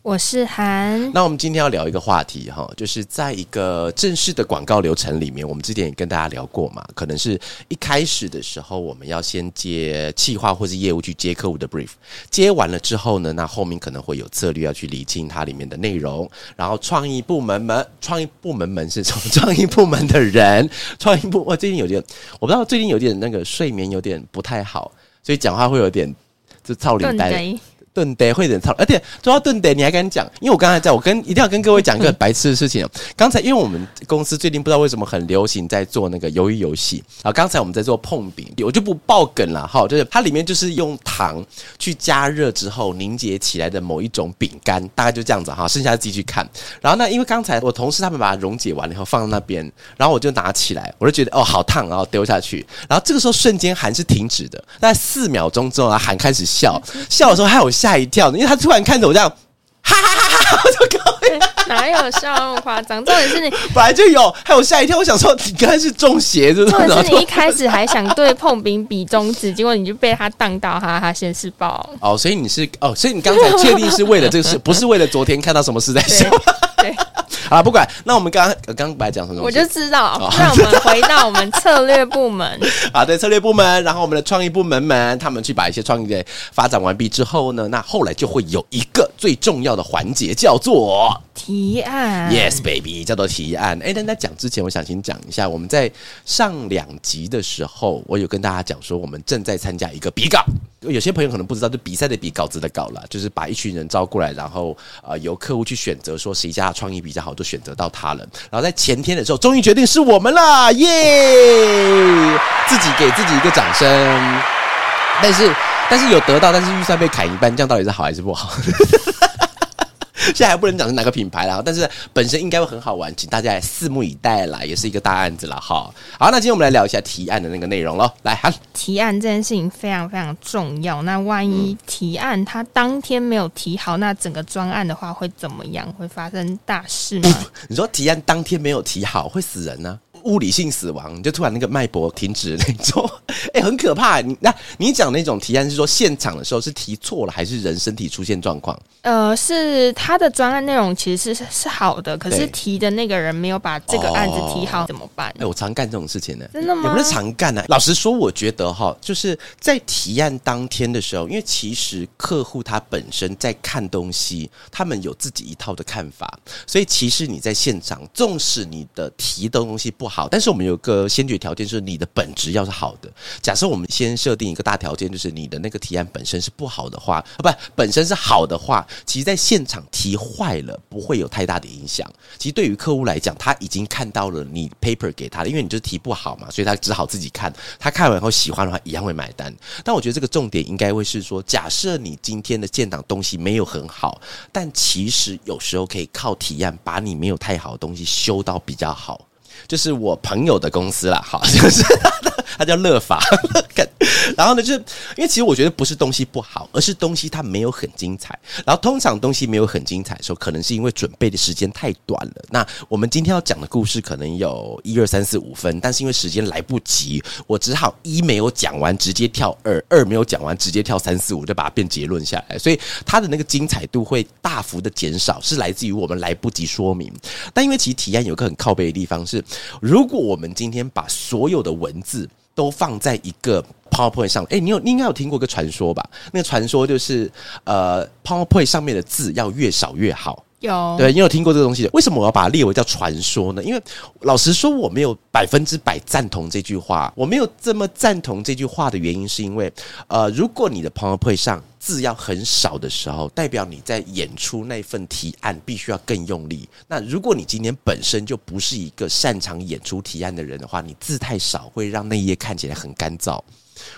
我是韩，那我们今天要聊一个话题哈，就是在一个正式的广告流程里面，我们之前也跟大家聊过嘛，可能是一开始的时候，我们要先接企划或是业务去接客户的 brief，接完了之后呢，那后面可能会有策略要去理清它里面的内容，然后创意部门们，创意部门们是从创意部门的人，创意部我最近有点，我不知道最近有点那个睡眠有点不太好，所以讲话会有点就操领带。炖得会点操，而且说到炖得，你还敢讲？因为我刚才在我跟一定要跟各位讲一个白痴的事情。刚才因为我们公司最近不知道为什么很流行在做那个鱿鱼游戏啊。刚才我们在做碰饼，我就不爆梗了哈。就是它里面就是用糖去加热之后凝结起来的某一种饼干，大概就这样子哈。剩下自己去看。然后呢，因为刚才我同事他们把它溶解完了以后放在那边，然后我就拿起来，我就觉得哦好烫，然后丢下去。然后这个时候瞬间喊是停止的，在四秒钟之后啊，喊开始笑，笑的时候还有下。吓一跳，因为他突然看着我这样，哈哈哈哈！我就搞，哪有笑那么夸张？重点是你 本来就有，还有吓一跳。我想说，你刚才是中邪，是不是？重点是你一开始还想对碰饼比中指，结果你就被他当到，哈哈，先是爆。哦，所以你是哦，所以你刚才确定是为了这个事，不是为了昨天看到什么事在笑。对。啊，不管，那我们刚刚刚本来讲什么？我就知道，让我们回到我们策略部门 啊，对，策略部门，然后我们的创意部门们，他们去把一些创意给发展完毕之后呢，那后来就会有一个最重要的环节，叫做提案。Yes, baby，叫做提案。哎，但在讲之前，我想先讲一下，我们在上两集的时候，我有跟大家讲说，我们正在参加一个比稿。有些朋友可能不知道，就比赛的比稿子的稿了，就是把一群人招过来，然后呃由客户去选择说谁家的创意比较好，就选择到他了。然后在前天的时候，终于决定是我们啦，耶！自己给自己一个掌声。但是但是有得到，但是预算被砍一半，这样到底是好还是不好？现在还不能讲是哪个品牌啦，但是本身应该会很好玩，请大家来拭目以待啦，也是一个大案子了哈。好，那今天我们来聊一下提案的那个内容喽。来，哈，提案这件事情非常非常重要。那万一提案他当天没有提好，那整个专案的话会怎么样？会发生大事吗？你说提案当天没有提好，会死人呢？物理性死亡，就突然那个脉搏停止那种，哎，很可怕。你那你讲那种提案是说现场的时候是提错了，还是人身体出现状况？呃，是他的专案内容其实是是好的，可是提的那个人没有把这个案子提好，怎么办？哎，我常干这种事情呢，真的吗？也不是常干呢。老实说，我觉得哈，就是在提案当天的时候，因为其实客户他本身在看东西，他们有自己一套的看法，所以其实你在现场，纵使你的提的东西不好。但是我们有个先决条件，就是你的本质要是好的。假设我们先设定一个大条件，就是你的那个提案本身是不好的话，啊，不，本身是好的话，其实在现场提坏了不会有太大的影响。其实对于客户来讲，他已经看到了你 paper 给他的，因为你就是提不好嘛，所以他只好自己看。他看完后喜欢的话，一样会买单。但我觉得这个重点应该会是说，假设你今天的建档东西没有很好，但其实有时候可以靠提案把你没有太好的东西修到比较好。就是我朋友的公司啦，好，就是他叫乐法。然后呢，就是因为其实我觉得不是东西不好，而是东西它没有很精彩。然后通常东西没有很精彩的时候，可能是因为准备的时间太短了。那我们今天要讲的故事可能有一二三四五分，但是因为时间来不及，我只好一没有讲完直接跳二，二没有讲完直接跳三四五，就把它变结论下来。所以它的那个精彩度会大幅的减少，是来自于我们来不及说明。但因为其实提案有个很靠背的地方是，如果我们今天把所有的文字都放在一个 PowerPoint 上，哎，你有你应该有听过个传说吧？那个传说就是，呃，PowerPoint 上面的字要越少越好。有对，你有听过这个东西？为什么我要把它列为叫传说呢？因为老实说，我没有百分之百赞同这句话。我没有这么赞同这句话的原因，是因为，呃，如果你的 PowerPoint 上字要很少的时候，代表你在演出那份提案必须要更用力。那如果你今天本身就不是一个擅长演出提案的人的话，你字太少会让那一页看起来很干燥。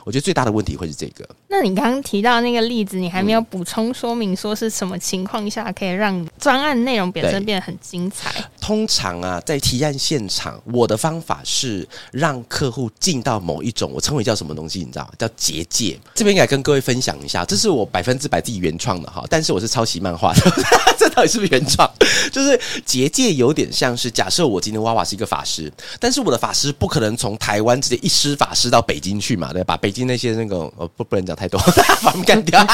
我觉得最大的问题会是这个。那你刚刚提到那个例子，你还没有补充说明，说是什么情况下可以让专案内容本身变得很精彩？通常啊，在提案现场，我的方法是让客户进到某一种我称为叫什么东西，你知道吗？叫结界。这边应该跟各位分享一下，这是我百分之百自己原创的哈，但是我是抄袭漫画的，这到底是不是原创？就是结界有点像是假设我今天娃娃是一个法师，但是我的法师不可能从台湾直接一施法师到北京去嘛，对，把北京那些那个呃不不能讲太多，把他们干掉，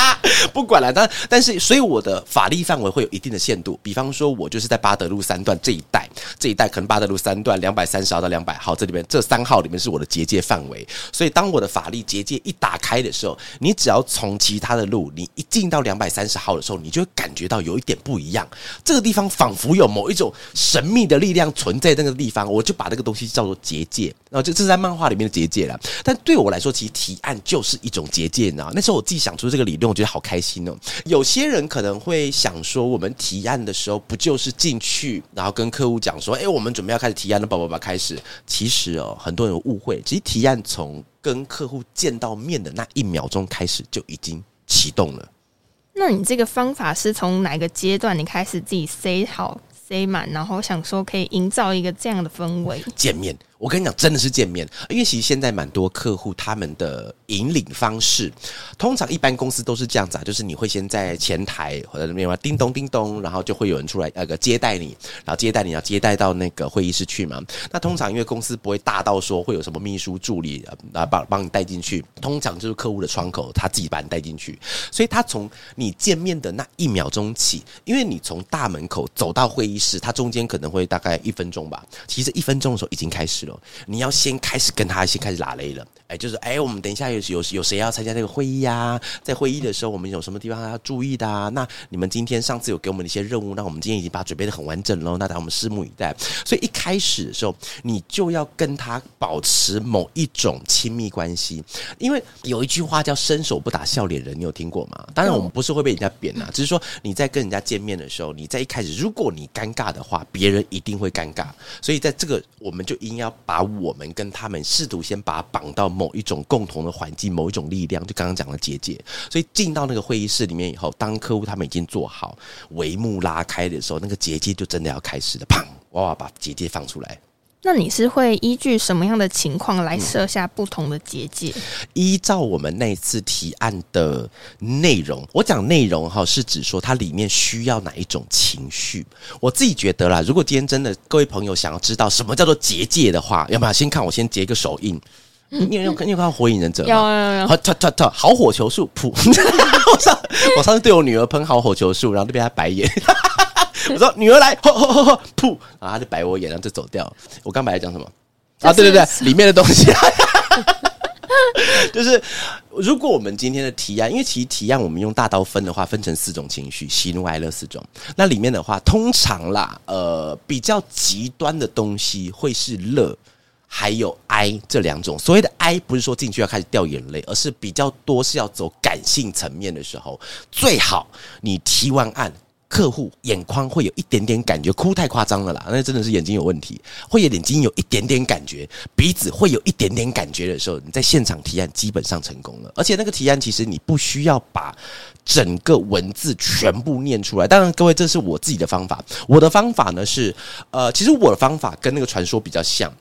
不管了。但但是所以我的法力范围会有一定的限度，比方说我就是在巴德路三段这一带，这一带可能巴德路三段两百三十号到两百号这里面这三号里面是我的结界范围，所以当我的法力结界一打开的时候，你只要从其他的路，你一进到两百三十号的时候，你就会感觉到有一点不一样，这个地方仿佛有某一种神秘的力量存在那个地方，我就把那个东西叫做结界，然后这这是在漫画里面的结界了。但对我来说，其实提案就是一种结界，呢？那时候我自己想出这个理论，我觉得好开心哦。有些人可能会想说，我们提案的时候不就是进去，然后跟客户讲说，哎，我们准备要开始提案了，宝宝宝开始。其实哦，很多人误会，其实提案从跟客户见到面的那一秒钟开始就已经启动了。那你这个方法是从哪个阶段你开始自己塞好塞满，然后想说可以营造一个这样的氛围？见面。我跟你讲，真的是见面，因为其实现在蛮多客户他们的引领方式，通常一般公司都是这样子啊，就是你会先在前台或者那边叮咚叮咚，然后就会有人出来那个接待你，然后接待你要接待到那个会议室去嘛。那通常因为公司不会大到说会有什么秘书助理啊帮帮你带进去，通常就是客户的窗口他自己把你带进去，所以他从你见面的那一秒钟起，因为你从大门口走到会议室，他中间可能会大概一分钟吧，其实一分钟的时候已经开始。你要先开始跟他先开始拉雷了，哎，就是哎，我们等一下有有有谁要参加这个会议呀？在会议的时候，我们有什么地方要注意的啊？那你们今天上次有给我们的一些任务，那我们今天已经把准备的很完整喽。那让我们拭目以待。所以一开始的时候，你就要跟他保持某一种亲密关系，因为有一句话叫“伸手不打笑脸人”，你有听过吗？当然，我们不是会被人家贬啊，只是说你在跟人家见面的时候，你在一开始，如果你尴尬的话，别人一定会尴尬。所以在这个，我们就应要。把我们跟他们试图先把绑到某一种共同的环境，某一种力量，就刚刚讲的结界。所以进到那个会议室里面以后，当客户他们已经做好帷幕拉开的时候，那个结界就真的要开始了。砰！娃娃把结界放出来。那你是会依据什么样的情况来设下不同的结界？依照我们那次提案的内容，我讲内容哈，是指说它里面需要哪一种情绪。我自己觉得啦，如果今天真的各位朋友想要知道什么叫做结界的话，要不要先看我先截一个手印？你有你有看《火影忍者》吗？有有有。好，特特特，好火球术，噗！我上我上次对我女儿喷好火球术，然后就被她白眼。我说女儿来，吼吼吼吼噗，然后她就白我眼，然后就走掉。我刚本来讲什么啊？对对对，里面的东西，就是如果我们今天的提案，因为其实提案我们用大刀分的话，分成四种情绪，喜怒哀乐四种。那里面的话，通常啦，呃，比较极端的东西会是乐，还有哀这两种。所谓的哀，不是说进去要开始掉眼泪，而是比较多是要走感性层面的时候，最好你提完案。客户眼眶会有一点点感觉，哭太夸张了啦，那真的是眼睛有问题。会有眼睛有一点点感觉，鼻子会有一点点感觉的时候，你在现场提案基本上成功了。而且那个提案其实你不需要把整个文字全部念出来。当然，各位这是我自己的方法。我的方法呢是，呃，其实我的方法跟那个传说比较像。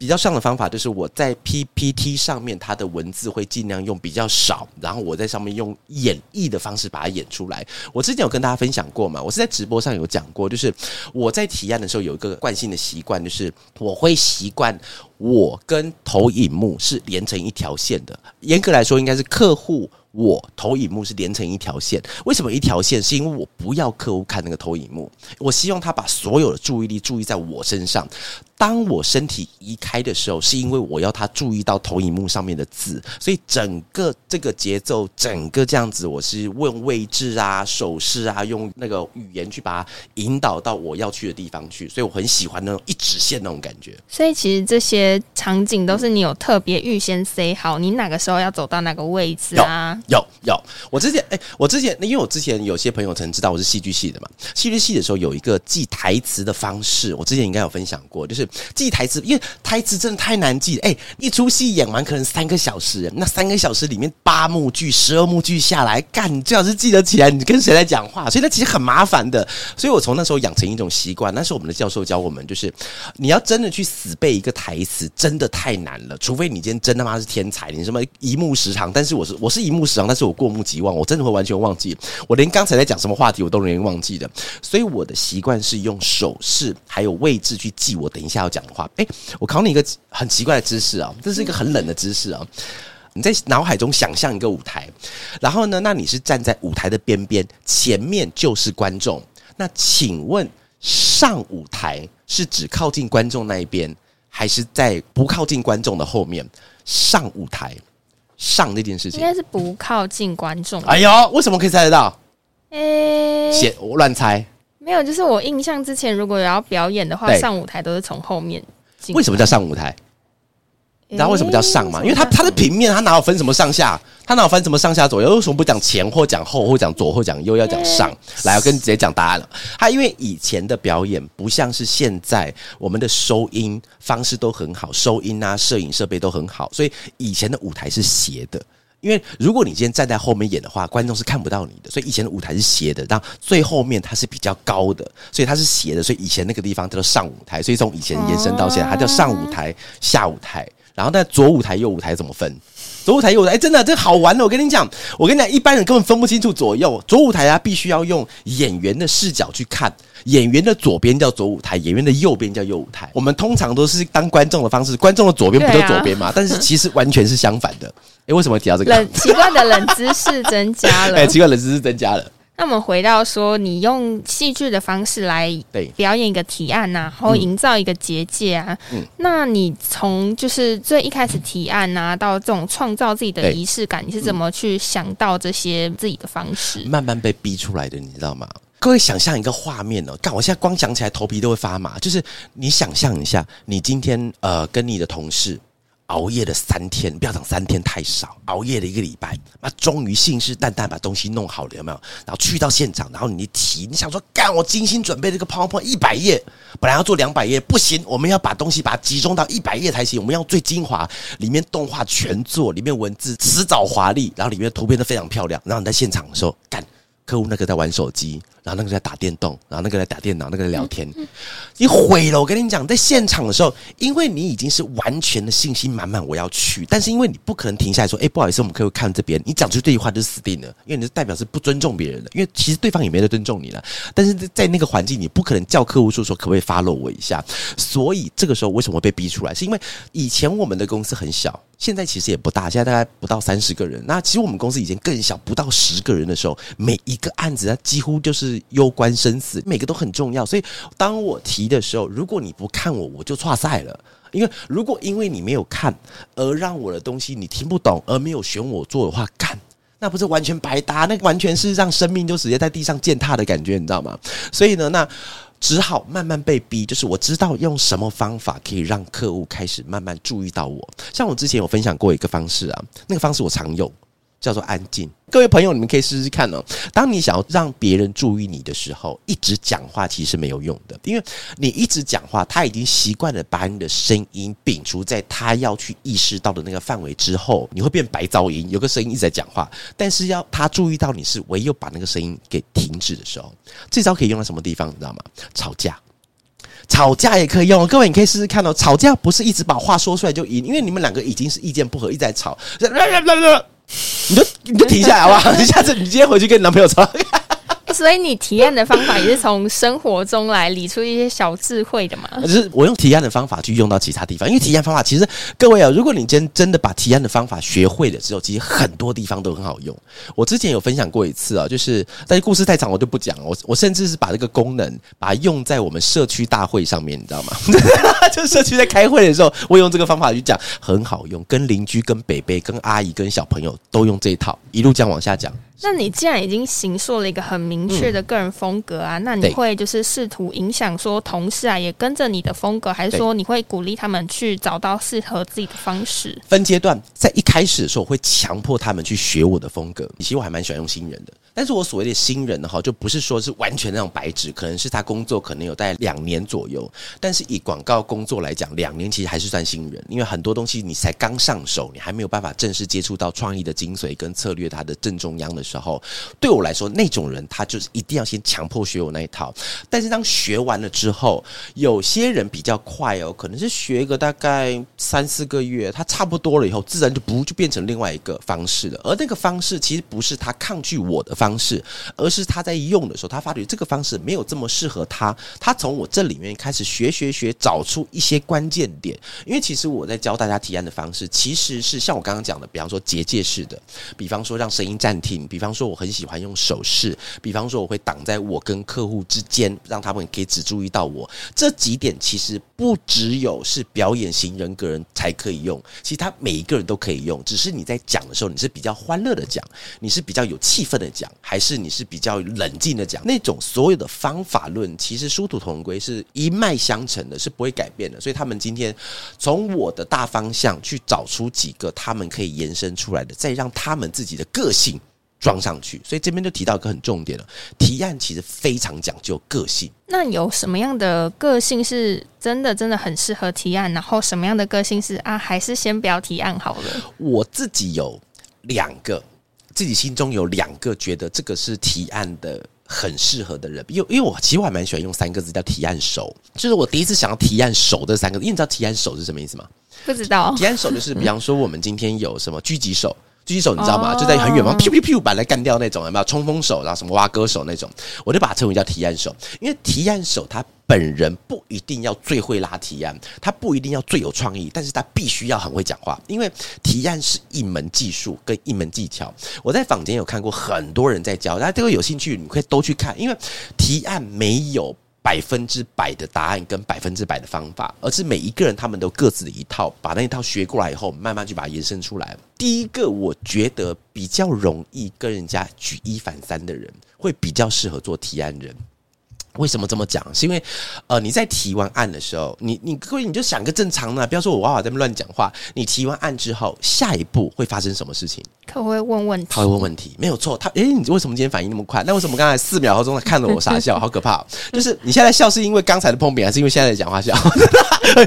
比较上的方法就是我在 PPT 上面，它的文字会尽量用比较少，然后我在上面用演绎的方式把它演出来。我之前有跟大家分享过嘛，我是在直播上有讲过，就是我在提案的时候有一个惯性的习惯，就是我会习惯我跟投影幕是连成一条线的。严格来说，应该是客户。我投影幕是连成一条线，为什么一条线？是因为我不要客户看那个投影幕，我希望他把所有的注意力注意在我身上。当我身体移开的时候，是因为我要他注意到投影幕上面的字，所以整个这个节奏，整个这样子，我是问位置啊、手势啊，用那个语言去把它引导到我要去的地方去。所以我很喜欢那种一直线那种感觉。所以其实这些场景都是你有特别预先塞好，你哪个时候要走到哪个位置啊？有有，我之前哎，我之前因为我之前有些朋友曾知道我是戏剧系的嘛，戏剧系的时候有一个记台词的方式，我之前应该有分享过，就是记台词，因为台词真的太难记。哎，一出戏演完可能三个小时，那三个小时里面八幕剧、十二幕剧下来，干你最好是记得起来你跟谁在讲话，所以那其实很麻烦的。所以我从那时候养成一种习惯，那是我们的教授教我们，就是你要真的去死背一个台词，真的太难了。除非你今天真他妈是天才，你什么一目十行，但是我是我是一目十行，但是我过目即忘，我真的会完全忘记，我连刚才在讲什么话题我都容易忘记的。所以我的习惯是用手势还有位置去记我等一下要讲的话。诶，我考你一个很奇怪的知识啊，这是一个很冷的知识啊。你在脑海中想象一个舞台，然后呢，那你是站在舞台的边边，前面就是观众。那请问上舞台是指靠近观众那一边，还是在不靠近观众的后面？上舞台上那件事情应该是不靠近观众。哎呦，为什么可以猜得到？诶、写我乱猜，没有，就是我印象之前如果有要表演的话，上舞台都是从后面进。为什么叫上舞台？你知道为什么叫上吗？因为它它的平平面，它哪有分什么上下？它哪有分什么上下左右？为什么不讲前或讲后，或讲左或讲右，要讲上？来，我跟你直接讲答案了。它因为以前的表演不像是现在，我们的收音方式都很好，收音啊、摄影设备都很好，所以以前的舞台是斜的。因为如果你今天站在后面演的话，观众是看不到你的，所以以前的舞台是斜的，然后最后面它是比较高的，所以它是斜的，所以以前那个地方叫做上舞台，所以从以前延伸到现在，它叫上舞台、下舞台，然后但左舞台、右舞台怎么分？左舞台、右舞台，哎，真的这好玩哦！我跟你讲，我跟你讲，一般人根本分不清楚左右。左舞台啊，必须要用演员的视角去看，演员的左边叫左舞台，演员的右边叫右舞台。我们通常都是当观众的方式，观众的左边不就左边嘛？但是其实完全是相反的。哎，为什么提到这个？冷奇怪的冷知识增加了。哎，奇怪，冷知识增加了。那我们回到说，你用戏剧的方式来表演一个提案呐、然后营造一个结界啊。嗯那你从就是最一开始提案呐、到这种创造自己的对仪式感，你是怎么去想到这些自己的方式？慢慢被逼出来的，你知道吗？各位想象一个画面哦，看，我现在光想起来头皮都会发麻。就是你想象一下，你今天呃跟你的同事熬夜了三天，不要讲三天太少，熬夜了一个礼拜，那终于信誓旦旦把东西弄好了，有没有？然后去到现场，然后你一提，你想说干，我精心准备这个 PowerPoint 一百页，本来要做两百页，不行，我们要把东西把它集中到一百页才行，我们要最精华，里面动画全做，里面文字迟早华丽，然后里面图片都非常漂亮，然后你在现场的时候干。客户那个在玩手机，然后那个在打电动，然后那个在打电脑，那个在聊天，你毁了。我跟你讲，在现场的时候，因为你已经是完全的信心满满，我要去，但是因为你不可能停下来说，哎、不好意思，我们客户看这边，你讲出这句话就死定了，因为你是代表是不尊重别人的，因为其实对方也没得尊重你了。但是在那个环境，你不可能叫客户说说可不可以 follow 我一下，所以这个时候为什么会被逼出来？是因为以前我们的公司很小，现在其实也不大，现在大概不到三十个人。那其实我们公司以前更小，不到十个人的时候，每一个案子它几乎就是攸关生死，每个都很重要。所以当我提的时候，如果你不看我，我就错赛了。因为如果因为你没有看而让我的东西你听不懂，而没有选我做的话，干。那不是完全白搭，那完全是让生命就直接在地上践踏的感觉，你知道吗？所以呢，那只好慢慢被逼，就是我知道用什么方法可以让客户开始慢慢注意到我。像我之前有分享过一个方式啊，那个方式我常用，叫做安静。各位朋友，你们可以试试看哦。当你想要让别人注意你的时候，一直讲话其实没有用的，因为你一直讲话，他已经习惯了把你的声音摒除在他要去意识到的那个范围之后，你会变白噪音，有个声音一直在讲话，但是要他注意到你是唯有把那个声音给停止的时候，这招可以用在什么地方？你知道吗？吵架。吵架也可以用，各位你可以试试看哦。吵架不是一直把话说出来就赢，因为你们两个已经是意见不合，一直在吵，你就你就停下来好不好？你下次你今天回去跟你男朋友吵，所以你提案的方法也是从生活中来理出一些小智慧的嘛？就是我用提案的方法去用到其他地方，因为提案方法其实各位啊，如果你今天真的把提案的方法学会了之后，其实很多地方都很好用。我之前有分享过一次啊，就是但是故事太长，我就不讲了。我我甚至是把这个功能把它用在我们社区大会上面，你知道吗？就社区在开会的时候，我用这个方法去讲，很好用，跟邻居、跟北北、跟阿姨、跟小朋友都用这一套，一路这样往下讲。那你既然已经形塑了一个很明确的个人风格啊，那你会就是试图影响说同事啊也跟着你的风格，还是说你会鼓励他们去找到适合自己的方式？分阶段，在一开始的时候，我会强迫他们去学我的风格。其实我还蛮喜欢用新人的，但是我所谓的新人哈，就不是说是完全那种白纸，可能是他工作可能有在两年左右。但是以广告工作来讲，两年其实还是算新人，因为很多东西你才刚上手，你还没有办法正式接触到创意的精髓跟策略它的正中央的时候，对我来说，那种人他就是一定要先强迫学我那一套。但是当学完了之后，有些人比较快哦，可能是学个大概三四个月，他差不多了以后，自然就不就变成另外一个方式了。而那个方式其实不是他抗拒我的方方式，而是他在用的时候，他发觉这个方式没有这么适合他。他从我这里面开始学学学，找出一些关键点。因为其实我在教大家提案的方式，其实是像我刚刚讲的，比方说结界式的，比方说让声音暂停，比方说我很喜欢用手势，比方说我会挡在我跟客户之间，让他们可以只注意到我。这几点其实不只有是表演型人格人才可以用，其实他每一个人都可以用，只是你在讲的时候，你是比较欢乐的讲，你是比较有气氛的讲，还是你是比较冷静的讲？那种所有的方法论，其实殊途同归，是一脉相承的，是不会改变的。所以他们今天从我的大方向去找出几个他们可以延伸出来的，再让他们自己的个性装上去。所以这边就提到一个很重点了，提案其实非常讲究个性。那有什么样的个性是真的真的很适合提案？然后什么样的个性是啊，还是先不要提案好了？我自己有两个，自己心中有两个觉得这个是提案的很适合的人，因为因为我其实我还蛮喜欢用三个字叫提案手，就是我第一次想要提案手这三个字，因为你知道提案手是什么意思吗？不知道。提案手就是比方说我们今天有什么狙击手。狙击手你知道吗？就在很远方，噗噗噗把来干掉那种，有没有冲锋手，然后什么挖歌手那种，我就把它称为叫提案手。因为提案手他本人不一定要最会拉提案，他不一定要最有创意，但是他必须要很会讲话。因为提案是一门技术跟一门技巧。我在坊间有看过很多人在教，大家都有兴趣，你可以都去看。因为提案没有。百分之百的答案跟百分之百的方法，而是每一个人他们都各自的一套，把那一套学过来以后，慢慢去把它延伸出来。第一个，我觉得比较容易跟人家举一反三的人，会比较适合做提案人。为什么这么讲？是因为，呃，你在提完案的时候，你你各位你就想个正常的，不要说我娃娃在那乱讲话。你提完案之后，下一步会发生什么事情？他会问问题，他会问问题，没有错。他，诶，你为什么今天反应那么快？那为什么刚才四秒钟看着我傻笑？好可怕！就是你现在笑是因为刚才的碰饼，还是因为现在的讲话笑？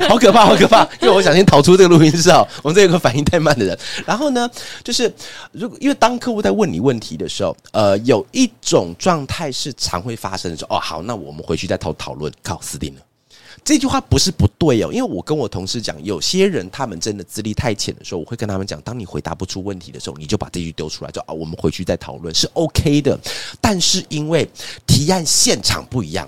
好可怕，好可怕！因为我想先逃出这个录音室哦。我们这有个反应太慢的人。然后呢，就是如果因为当客户在问你问题的时候，呃，有一种状态是常会发生的，说哦，好，那那我们回去再讨讨论。靠，死定了！这句话不是不对哦，因为我跟我同事讲，有些人他们真的资历太浅的时候，我会跟他们讲，当你回答不出问题的时候，你就把这句丢出来，就啊，我们回去再讨论是 OK 的。但是因为提案现场不一样。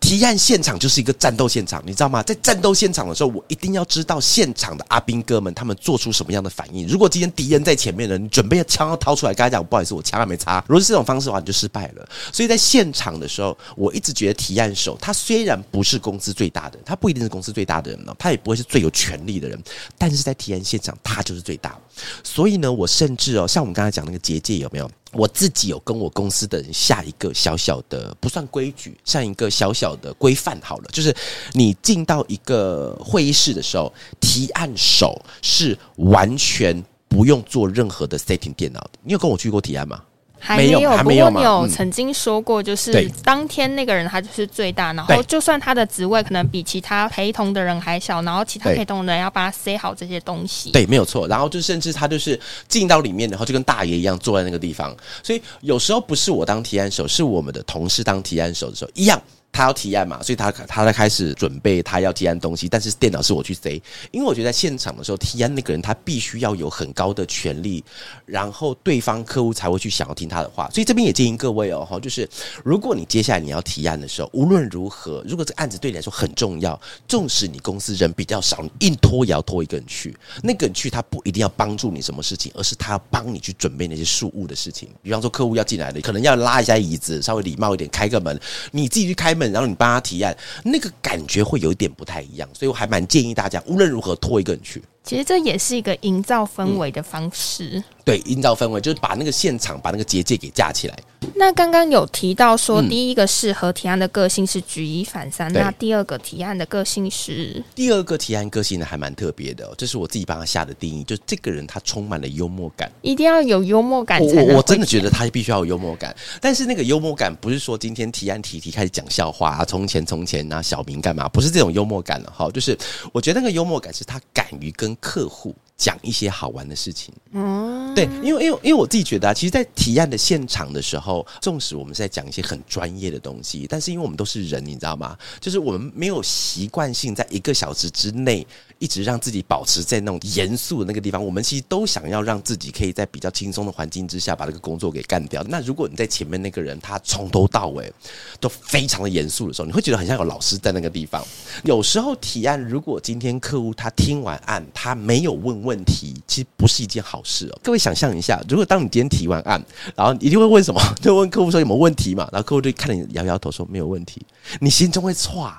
提案现场就是一个战斗现场，你知道吗？在战斗现场的时候，我一定要知道现场的阿兵哥们他们做出什么样的反应。如果今天敌人在前面呢，你准备枪要掏出来，跟他讲不好意思，我枪还没插。如果是这种方式的话，你就失败了。所以在现场的时候，我一直觉得提案手他虽然不是公司最大的，他不一定是公司最大的人呢，他也不会是最有权力的人，但是在提案现场，他就是最大。所以呢，我甚至哦，像我们刚才讲那个结界有没有？我自己有跟我公司的人下一个小小的不算规矩，像一个小小的规范好了，就是你进到一个会议室的时候，提案手是完全不用做任何的 setting 电脑的。你有跟我去过提案吗？还没有，不过你有曾经说过，就是当天那个人他就是最大，然后就算他的职位可能比其他陪同的人还小，然后其他陪同的人要帮他塞好这些东西。对，没有错。然后就甚至他就是进到里面，然后就跟大爷一样坐在那个地方。所以有时候不是我当提案手，是我们的同事当提案手的时候一样。他要提案嘛，所以他他在开始准备他要提案东西，但是电脑是我去塞，因为我觉得在现场的时候提案那个人他必须要有很高的权利，然后对方客户才会去想要听他的话，所以这边也建议各位哦，哈，就是如果你接下来你要提案的时候，无论如何，如果这案子对你来说很重要，纵使你公司人比较少，你硬拖也要拖一个人去，那个人去他不一定要帮助你什么事情，而是他要帮你去准备那些事务的事情，比方说客户要进来了，可能要拉一下椅子，稍微礼貌一点，开个门，你自己去开。然后你帮他提案，那个感觉会有一点不太一样，所以我还蛮建议大家，无论如何拖一个人去。其实这也是一个营造氛围的方式。对，营造氛围就是把那个现场把那个结界给架起来。那刚刚有提到说，第一个适合提案的个性是举一反三，那第二个提案的个性是？第二个提案个性呢，还蛮特别的，这是我自己帮他下的定义，就这个人他充满了幽默感，一定要有幽默感。我我真的觉得他必须要有幽默感，但是那个幽默感不是说今天提案提提开始讲笑话啊，从前从前啊，小明干嘛？不是这种幽默感了哈，就是我觉得那个幽默感是他敢于跟客户。讲一些好玩的事情，嗯，对，因为因为因为我自己觉得啊，其实，在提案的现场的时候，纵使我们是在讲一些很专业的东西，但是因为我们都是人，你知道吗？就是我们没有习惯性在一个小时之内。一直让自己保持在那种严肃的那个地方，我们其实都想要让自己可以在比较轻松的环境之下把这个工作给干掉。那如果你在前面那个人他从头到尾都非常的严肃的时候，你会觉得很像有老师在那个地方。有时候提案，如果今天客户他听完案，他没有问问问题，其实不是一件好事哦。各位想象一下，如果当你今天提完案，然后一定会问什么？就问客户说有没有问题嘛？然后客户就看你摇摇头说没有问题，你心中会错。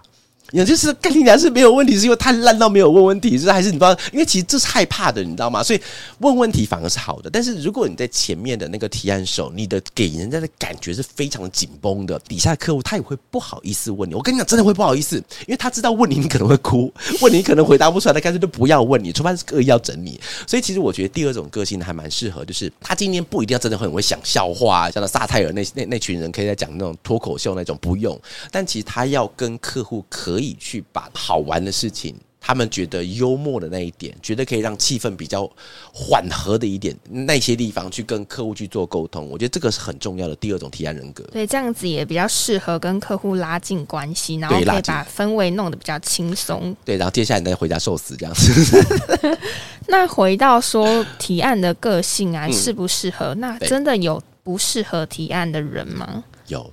也就是干听起来是没有问题，是因为太烂到没有问问题，是还是你不知道？因为其实这是害怕的，你知道吗？所以问问题反而是好的。但是如果你在前面的那个提案手，你的给人家的感觉是非常的紧绷的，底下的客户他也会不好意思问你。我跟你讲，真的会不好意思，因为他知道问你你可能会哭，问你可能回答不出来，他干脆就不要问你，除非是刻意要整你。所以其实我觉得第二种个性还蛮适合，就是他今天不一定要真的很会讲笑话，像那撒泰尔那那那群人可以在讲那种脱口秀那种不用，但其实他要跟客户可以去把。好玩的事情，他们觉得幽默的那一点，觉得可以让气氛比较缓和的一点，那些地方去跟客户去做沟通，我觉得这个是很重要的第二种提案人格。对，这样子也比较适合跟客户拉近关系，然后可以把氛围弄得比较轻松。对，然后接下来你再回家受死这样子。那回到说提案的个性啊，适不适合？那真的有不适合提案的人吗？有，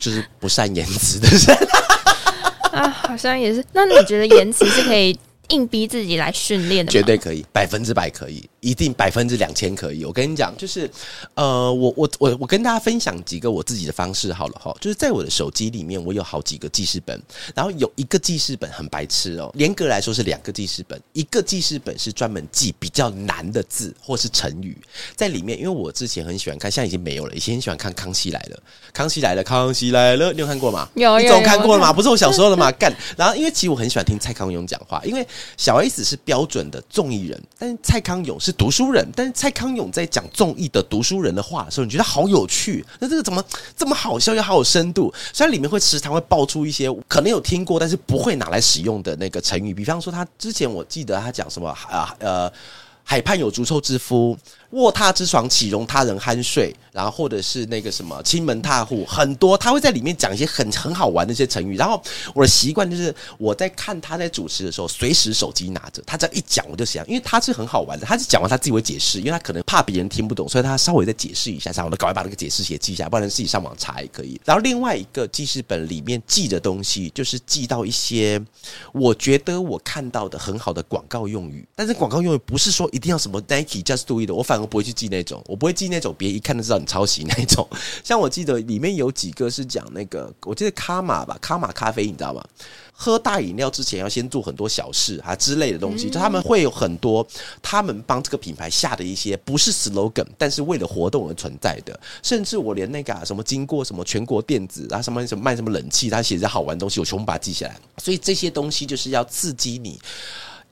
就是不善言辞的人。啊，好像也是。那你觉得言辞是可以硬逼自己来训练的？绝对可以，百分之百可以。一定百分之两千可以，我跟你讲，就是，呃，我我我我跟大家分享几个我自己的方式好了哈，就是在我的手机里面，我有好几个记事本，然后有一个记事本很白痴哦，严格来说是两个记事本，一个记事本是专门记比较难的字或是成语，在里面，因为我之前很喜欢看，现在已经没有了，以前很喜欢看《康熙来了》，《康熙来了》，《康熙来了》，你有看过吗？有，你总看过了吗？不是我小时候的嘛？干，然后因为其实我很喜欢听蔡康永讲话，因为小 S 是标准的综艺人，但是蔡康永是读书人，但是蔡康永在讲综艺的读书人的话的时候，你觉得好有趣？那这个怎么这么好笑又好有深度？虽然里面会时常会爆出一些可能有听过，但是不会拿来使用的那个成语，比方说他之前我记得他讲什么啊呃。海畔有足臭之夫，卧榻之床岂容他人酣睡？然后或者是那个什么亲门踏户，很多他会在里面讲一些很很好玩的一些成语。然后我的习惯就是我在看他在主持的时候，随时手机拿着，他这样一讲我就想，因为他是很好玩的，他是讲完他自己会解释，因为他可能怕别人听不懂，所以他稍微再解释一下，然后我就赶快把那个解释写记下，不然自己上网查也可以。然后另外一个记事本里面记的东西，就是记到一些我觉得我看到的很好的广告用语，但是广告用语不是说一。定要什么 Nike Just Do It，我反而不会去记那种，我不会记那种，别一看就知道你抄袭那种。像我记得里面有几个是讲那个，我记得卡玛吧，卡玛咖啡，你知道吗？喝大饮料之前要先做很多小事啊之类的东西，就他们会有很多他们帮这个品牌下的一些不是 slogan，但是为了活动而存在的。甚至我连那个什么经过什么全国电子啊什么什么卖什么冷气，他写着好玩东西，我全部把它记下来。所以这些东西就是要刺激你。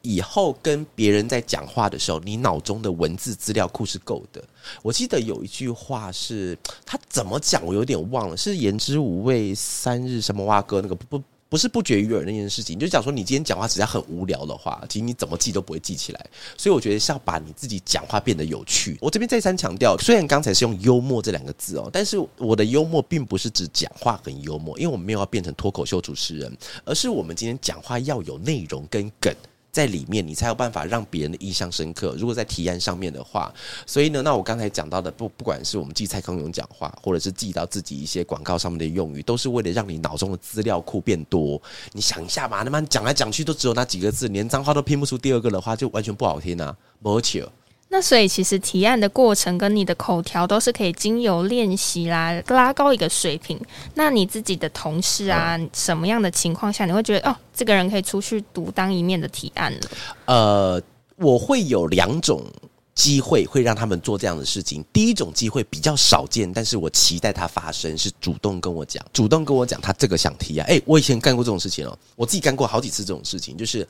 以后跟别人在讲话的时候，你脑中的文字资料库是够的。我记得有一句话是，他怎么讲我有点忘了，是言之无味三日什么蛙哥那个不不是不绝于耳那件事情，就讲说你今天讲话实在很无聊的话，其实你怎么记都不会记起来。所以我觉得是要把你自己讲话变得有趣。我这边再三强调，虽然刚才是用幽默这两个字哦，但是我的幽默并不是指讲话很幽默，因为我们没有要变成脱口秀主持人，而是我们今天讲话要有内容跟梗。在里面，你才有办法让别人的印象深刻。如果在提案上面的话，所以呢，那我刚才讲到的，不不管是我们记蔡康永讲话，或者是记到自己一些广告上面的用语，都是为了让你脑中的资料库变多。你想一下嘛，那么讲来讲去都只有那几个字，连脏话都拼不出第二个的话，就完全不好听啊，没趣。那所以其实提案的过程跟你的口条都是可以经由练习啦，拉高一个水平。那你自己的同事啊，什么样的情况下你会觉得哦，这个人可以出去独当一面的提案呢？呃，我会有两种机会会让他们做这样的事情。第一种机会比较少见，但是我期待它发生，是主动跟我讲，主动跟我讲他这个想提啊。诶，我以前干过这种事情哦，我自己干过好几次这种事情，就是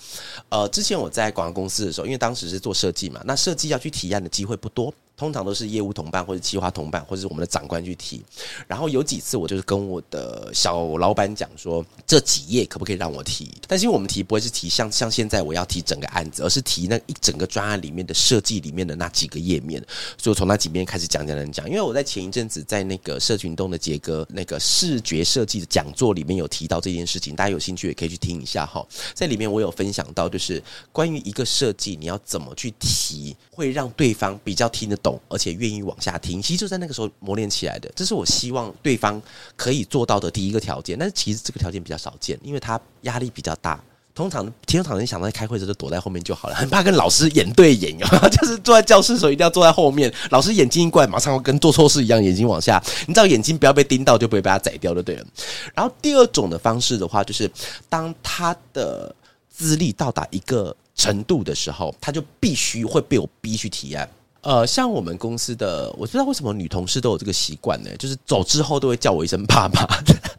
呃，之前我在广告公司的时候，因为当时是做设计嘛，那设计要去提案的机会不多。通常都是业务同伴或者企划同伴，或者是我们的长官去提。然后有几次我就是跟我的小老板讲说，这几页可不可以让我提？但是因为我们提不会是提像像现在我要提整个案子，而是提那一整个专案里面的设计里面的那几个页面。所以从那几面开始讲讲讲讲。因为我在前一阵子在那个社群东的杰哥那个视觉设计的讲座里面有提到这件事情，大家有兴趣也可以去听一下哈。在里面我有分享到，就是关于一个设计你要怎么去提，会让对方比较听得懂。而且愿意往下听，其实就在那个时候磨练起来的。这是我希望对方可以做到的第一个条件。但是其实这个条件比较少见，因为他压力比较大。通常听常人想到开会的时候躲在后面就好了，很怕跟老师眼对眼，就是坐在教室的时候一定要坐在后面。老师眼睛一过来，马上跟做错事一样，眼睛往下。你知道眼睛不要被盯到，就不会被他宰掉，就对了。然后第二种的方式的话，就是当他的资历到达一个程度的时候，他就必须会被我逼去提案。呃，像我们公司的，我不知道为什么女同事都有这个习惯呢？就是走之后都会叫我一声爸爸，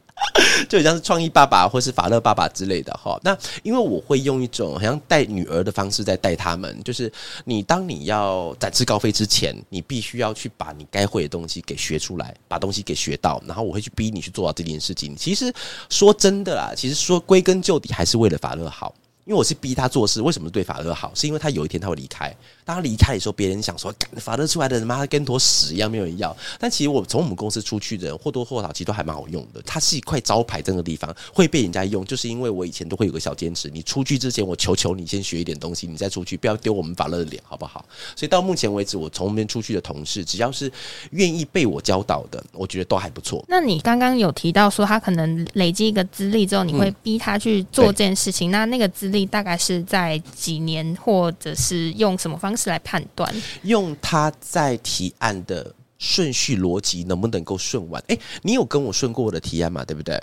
就像是创意爸爸或是法乐爸爸之类的哈。那因为我会用一种好像带女儿的方式在带他们，就是你当你要展翅高飞之前，你必须要去把你该会的东西给学出来，把东西给学到，然后我会去逼你去做到这件事情。其实说真的啦，其实说归根究底还是为了法乐好。因为我是逼他做事，为什么对法乐好？是因为他有一天他会离开。他离开的时候，别人想说，法乐出来的人妈跟坨屎一样，没有人要。但其实我从我们公司出去的人或多或少其实都还蛮好用的。它是一块招牌，这个地方会被人家用，就是因为我以前都会有个小坚持：你出去之前，我求求你先学一点东西，你再出去，不要丢我们法乐的脸，好不好？所以到目前为止，我从那边出去的同事，只要是愿意被我教导的，我觉得都还不错。那你刚刚有提到说，他可能累积一个资历之后，你会逼他去做这件事情。那那个资历大概是？在几年，或者是用什么方式来判断？用他在提案的顺序逻辑能不能够顺完？哎，你有跟我顺过我的提案嘛？对不对？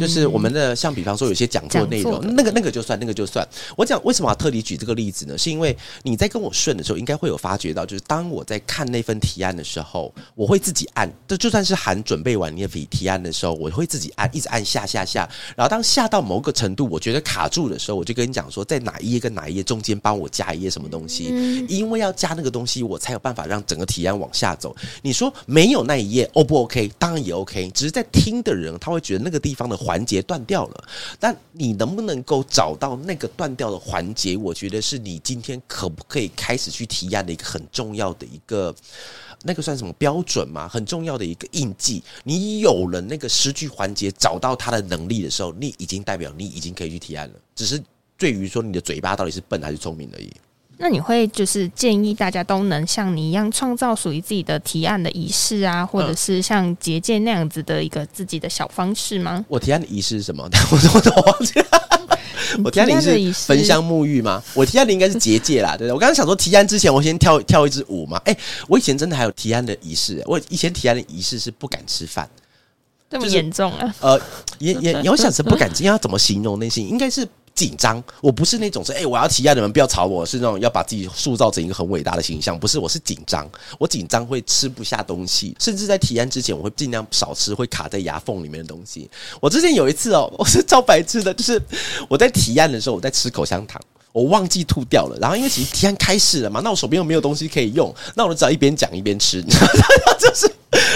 就是我们的，像比方说有些讲座内容，那个那个就算，那个就算。我讲为什么要特地举这个例子呢？是因为你在跟我顺的时候，应该会有发觉到，就是当我在看那份提案的时候，我会自己按。这就算是含准备完你的提案的时候，我会自己按，一直按下下下。然后当下到某个程度，我觉得卡住的时候，我就跟你讲说，在哪一页跟哪一页中间帮我加一页什么东西，因为要加那个东西，我才有办法让整个提案往下走。你说没有那一页，O 不 OK？当然也 OK，只是在听的人他会觉得那个地方。的环节断掉了，但你能不能够找到那个断掉的环节？我觉得是你今天可不可以开始去提案的一个很重要的一个，那个算什么标准嘛？很重要的一个印记。你有了那个失去环节，找到它的能力的时候，你已经代表你已经可以去提案了。只是对于说你的嘴巴到底是笨还是聪明而已。那你会就是建议大家都能像你一样创造属于自己的提案的仪式啊，或者是像结界那样子的一个自己的小方式吗？我提案的仪式是什么？我我我忘记了。我提案的仪式焚香沐浴吗？我提案的应该是结界啦，对不对？我刚刚想说提案之前我先跳跳一支舞嘛。哎，我以前真的还有提案的仪式。我以前提案的仪式是不敢吃饭，这么严重啊？呃，也 也，我想是不敢，今天要怎么形容那些？应该是。紧张，我不是那种说，哎，我要提案，你们不要吵我，是那种要把自己塑造成一个很伟大的形象。不是，我是紧张，我紧张会吃不下东西，甚至在提案之前，我会尽量少吃会卡在牙缝里面的东西。我之前有一次哦，我是超白痴的，就是我在提案的时候，我在吃口香糖。我忘记吐掉了，然后因为其实提案开始了嘛，那我手边又没有东西可以用，那我就只好一边讲一边吃，就是，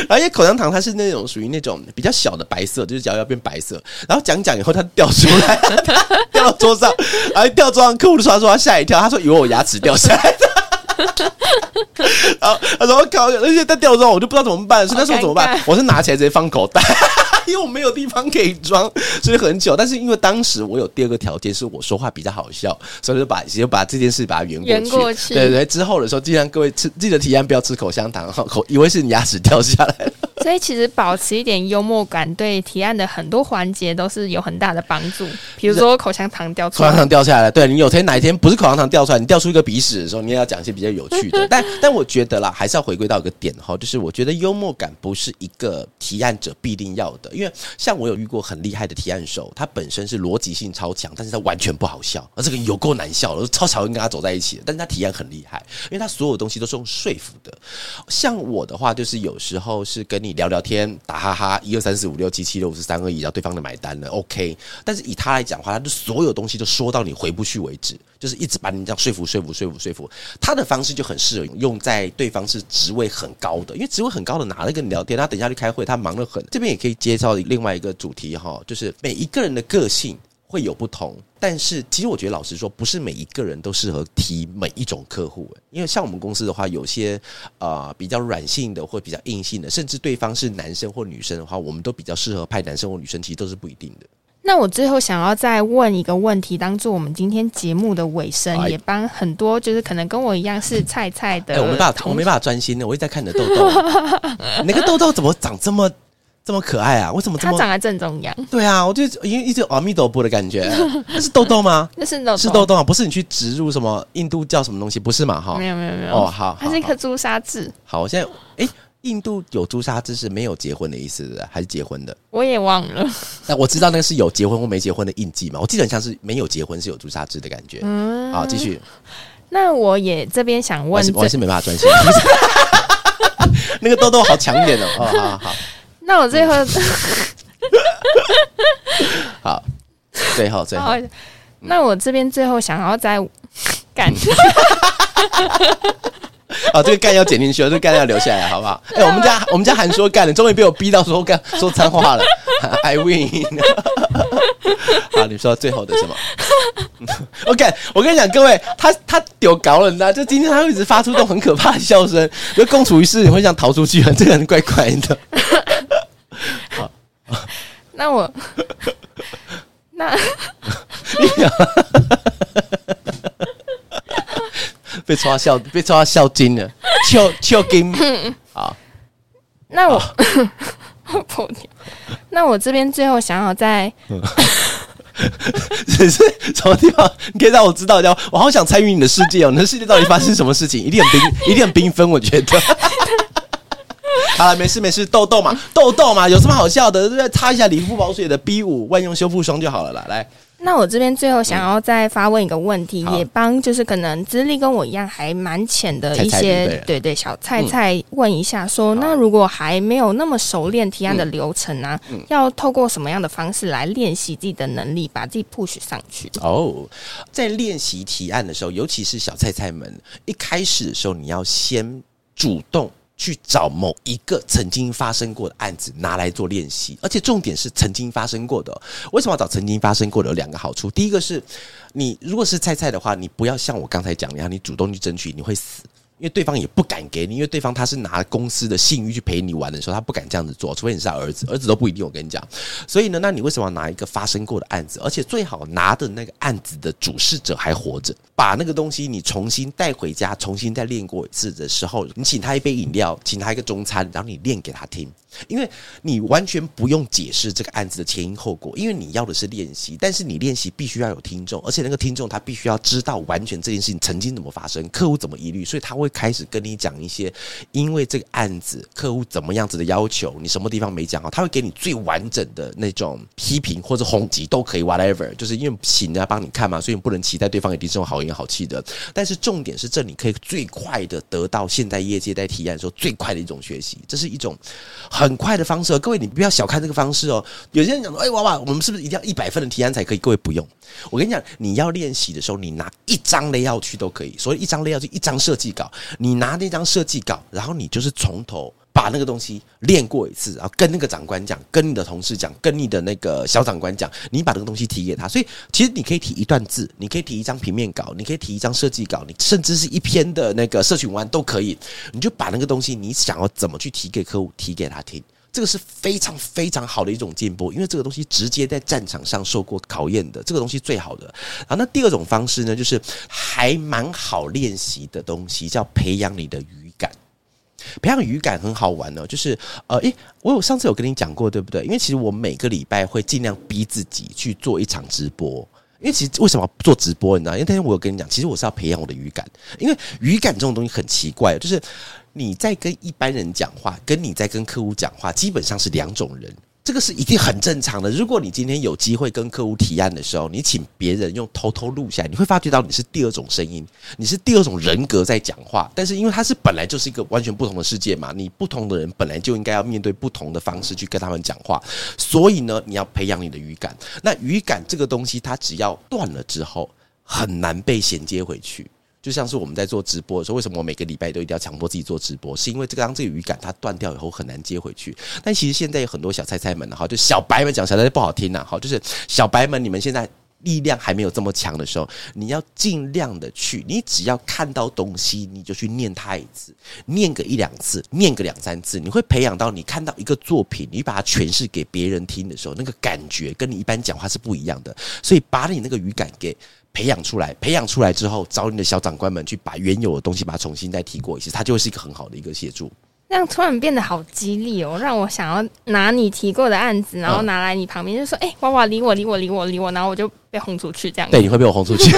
然后因为口香糖它是那种属于那种比较小的白色，就是只要要变白色，然后讲讲以后它掉出来，掉到桌上，然后掉桌上，客户说他说他吓一跳，他说以为我牙齿掉下来 然后他说我靠，而且它掉之后我就不知道怎么办，所以那时候怎么办？我是拿起来直接放口袋。因为我没有地方可以装，所以很久。但是因为当时我有第二个条件，是我说话比较好笑，所以就把就把这件事把它圆过去。对对，之后的时候，尽量各位吃记得提案不要吃口香糖，口以为是你牙齿掉下来了。所以其实保持一点幽默感，对提案的很多环节都是有很大的帮助。比如说口香糖掉出来，口香糖掉下来了。对你有天哪一天不是口香糖掉出来，你掉出一个鼻屎的时候，你也要讲一些比较有趣的。但但我觉得啦，还是要回归到一个点哈，就是我觉得幽默感不是一个提案者必定要的。因为像我有遇过很厉害的提案手，他本身是逻辑性超强，但是他完全不好笑，而这个有够难笑的，超讨厌跟他走在一起的。但是他提案很厉害，因为他所有东西都是用说服的。像我的话，就是有时候是跟你聊聊天，打哈哈，一二三四五六七七六五四三二一，然后对方的买单了，OK。但是以他来讲话，他的所有东西都说到你回不去为止，就是一直把你这样说服、说服、说服、说服。他的方式就很适合用在对方是职位很高的，因为职位很高的哪来跟你聊天？他等一下去开会，他忙得很。这边也可以介绍另外一个主题哈，就是每一个人的个性。会有不同，但是其实我觉得，老实说，不是每一个人都适合提每一种客户。因为像我们公司的话，有些呃比较软性的或比较硬性的，甚至对方是男生或女生的话，我们都比较适合派男生或女生，其实都是不一定的。那我最后想要再问一个问题，当做我们今天节目的尾声，也帮很多就是可能跟我一样是菜菜的，我没办法，我没办法专心的，我一直在看你的痘痘，那个痘痘怎么长这么？这么可爱啊？为什么？它长在正中央。对啊，我就因为一直阿弥陀佛的感觉。那是痘痘吗？那是痘，是痘痘啊！不是你去植入什么印度叫什么东西？不是嘛？哈，没有没有没有。哦，好，它是一颗朱砂痣。好，我现在哎，印度有朱砂痣是没有结婚的意思，还是结婚的？我也忘了。那我知道那个是有结婚或没结婚的印记嘛？我记得很像是没有结婚是有朱砂痣的感觉。嗯，好，继续。那我也这边想问，我还是没办法专心。那个痘痘好强一点哦。哦，好好。那我最后，好，最后最后，那我这边最后想要再干，哦，这个干要剪进去，这个干要留下来，好不好？哎，我们家我们家韩说干了，终于被我逼到说干说脏话了，I win。好，你说最后的什么？OK，我跟你讲，各位，他他丢搞了，你知道？就今天他会一直发出这种很可怕的笑声，就共处一室，你会想逃出去啊，这个人怪怪的。好那我那 被抓笑被抓笑精了，笑笑精 好。那我。那我这边最后想要再，只是什么地方？你可以让我知道一下。我好想参与你的世界哦！你的世界到底发生什么事情？一定很缤，一定很缤纷。我觉得。好了，没事没事，痘痘嘛，痘痘嘛，有什么好笑的？再擦一下理肤宝水的 B 五万用修复霜就好了啦。来，那我这边最后想要再发问一个问题，也帮就是可能资历跟我一样还蛮浅的一些，对对，小菜菜问一下，说那如果还没有那么熟练提案的流程啊，要透过什么样的方式来练习自己的能力，把自己 push 上去？哦，在练习提案的时候，尤其是小菜菜们，一开始的时候，你要先主动。去找某一个曾经发生过的案子拿来做练习，而且重点是曾经发生过的。为什么要找曾经发生过的？有两个好处。第一个是，你如果是菜菜的话，你不要像我刚才讲那样，你主动去争取，你会死。因为对方也不敢给你，因为对方他是拿公司的信誉去陪你玩的时候，他不敢这样子做，除非你是他儿子，儿子都不一定。我跟你讲，所以呢，那你为什么要拿一个发生过的案子，而且最好拿的那个案子的主事者还活着，把那个东西你重新带回家，重新再练过一次的时候，你请他一杯饮料，请他一个中餐，然后你练给他听。因为你完全不用解释这个案子的前因后果，因为你要的是练习，但是你练习必须要有听众，而且那个听众他必须要知道完全这件事情曾经怎么发生，客户怎么疑虑，所以他会开始跟你讲一些，因为这个案子客户怎么样子的要求，你什么地方没讲好，他会给你最完整的那种批评或者轰击都可以，whatever，就是因为请人家帮你看嘛，所以你不能期待对方一定是用好言好气的，但是重点是这里可以最快的得到现在业界在提案的时候最快的一种学习，这是一种。很快的方式，各位你不要小看这个方式哦。有些人讲说：“哎，娃娃，我们是不是一定要一百分的提案才可以？”各位不用，我跟你讲，你要练习的时候，你拿一张雷要去都可以。所以一张雷要去一张设计稿，你拿那张设计稿，然后你就是从头。把那个东西练过一次，然后跟那个长官讲，跟你的同事讲，跟你的那个小长官讲，你把这个东西提给他。所以其实你可以提一段字，你可以提一张平面稿，你可以提一张设计稿，你甚至是一篇的那个社群文案都可以。你就把那个东西，你想要怎么去提给客户，提给他听，这个是非常非常好的一种进步，因为这个东西直接在战场上受过考验的，这个东西最好的。然后那第二种方式呢，就是还蛮好练习的东西，叫培养你的语感。培养语感很好玩呢，就是呃，诶，我有上次有跟你讲过，对不对？因为其实我每个礼拜会尽量逼自己去做一场直播，因为其实为什么做直播？你知道？因为那天我有跟你讲，其实我是要培养我的语感，因为语感这种东西很奇怪，就是你在跟一般人讲话，跟你在跟客户讲话，基本上是两种人。这个是一定很正常的。如果你今天有机会跟客户提案的时候，你请别人用偷偷录下来，你会发觉到你是第二种声音，你是第二种人格在讲话。但是因为它是本来就是一个完全不同的世界嘛，你不同的人本来就应该要面对不同的方式去跟他们讲话，所以呢，你要培养你的语感。那语感这个东西，它只要断了之后，很难被衔接回去。就像是我们在做直播的时候，为什么我每个礼拜都一定要强迫自己做直播？是因为这个当这个语感它断掉以后很难接回去。但其实现在有很多小菜菜们哈，就小白们讲小菜菜不好听呐，哈，就是小白们，你们现在力量还没有这么强的时候，你要尽量的去，你只要看到东西，你就去念它一次，念个一两次，念个两三次，你会培养到你看到一个作品，你把它诠释给别人听的时候，那个感觉跟你一般讲话是不一样的。所以把你那个语感给。培养出来，培养出来之后，找你的小长官们去把原有的东西把它重新再提过一次，它就会是一个很好的一个协助。这样突然变得好激励哦，让我想要拿你提过的案子，然后拿来你旁边就说：“哎，娃娃理我理我理我理我。”然后我就。被轰出去，这样对，你会被我轰出去。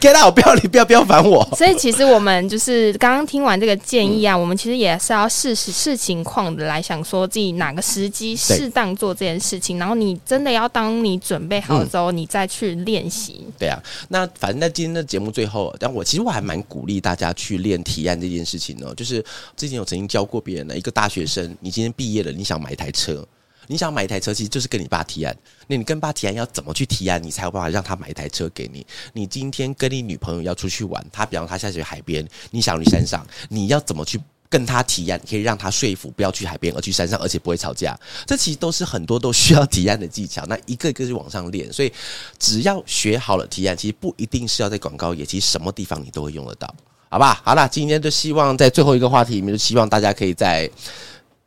Get out！不要理不要不要烦我。所以其实我们就是刚刚听完这个建议啊，我们其实也是要视视视情况的来想，说自己哪个时机适当做这件事情。然后你真的要当你准备好之后，你再去练习。对啊，那反正在今天的节目最后，但我其实我还蛮鼓励大家去练提案这件事情呢。就是之前有曾经教过别人的一个大学生，你今天毕业了，你想买一台车。你想买一台车，其实就是跟你爸提案。那你跟爸提案要怎么去提案，你才有办法让他买一台车给你？你今天跟你女朋友要出去玩，他比方他下去海边，你想去山上，你要怎么去跟他提案，可以让他说服不要去海边而去山上，而且不会吵架？这其实都是很多都需要提案的技巧。那一个一个去往上练，所以只要学好了提案，其实不一定是要在广告业，其实什么地方你都会用得到，好吧？好了，今天就希望在最后一个话题里面，就希望大家可以在。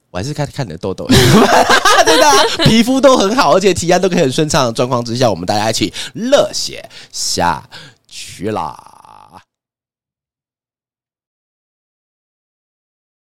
我还是看看你的痘痘，真的，皮肤都很好，而且体验都可以很顺畅的状况之下，我们大家一起热血下去啦！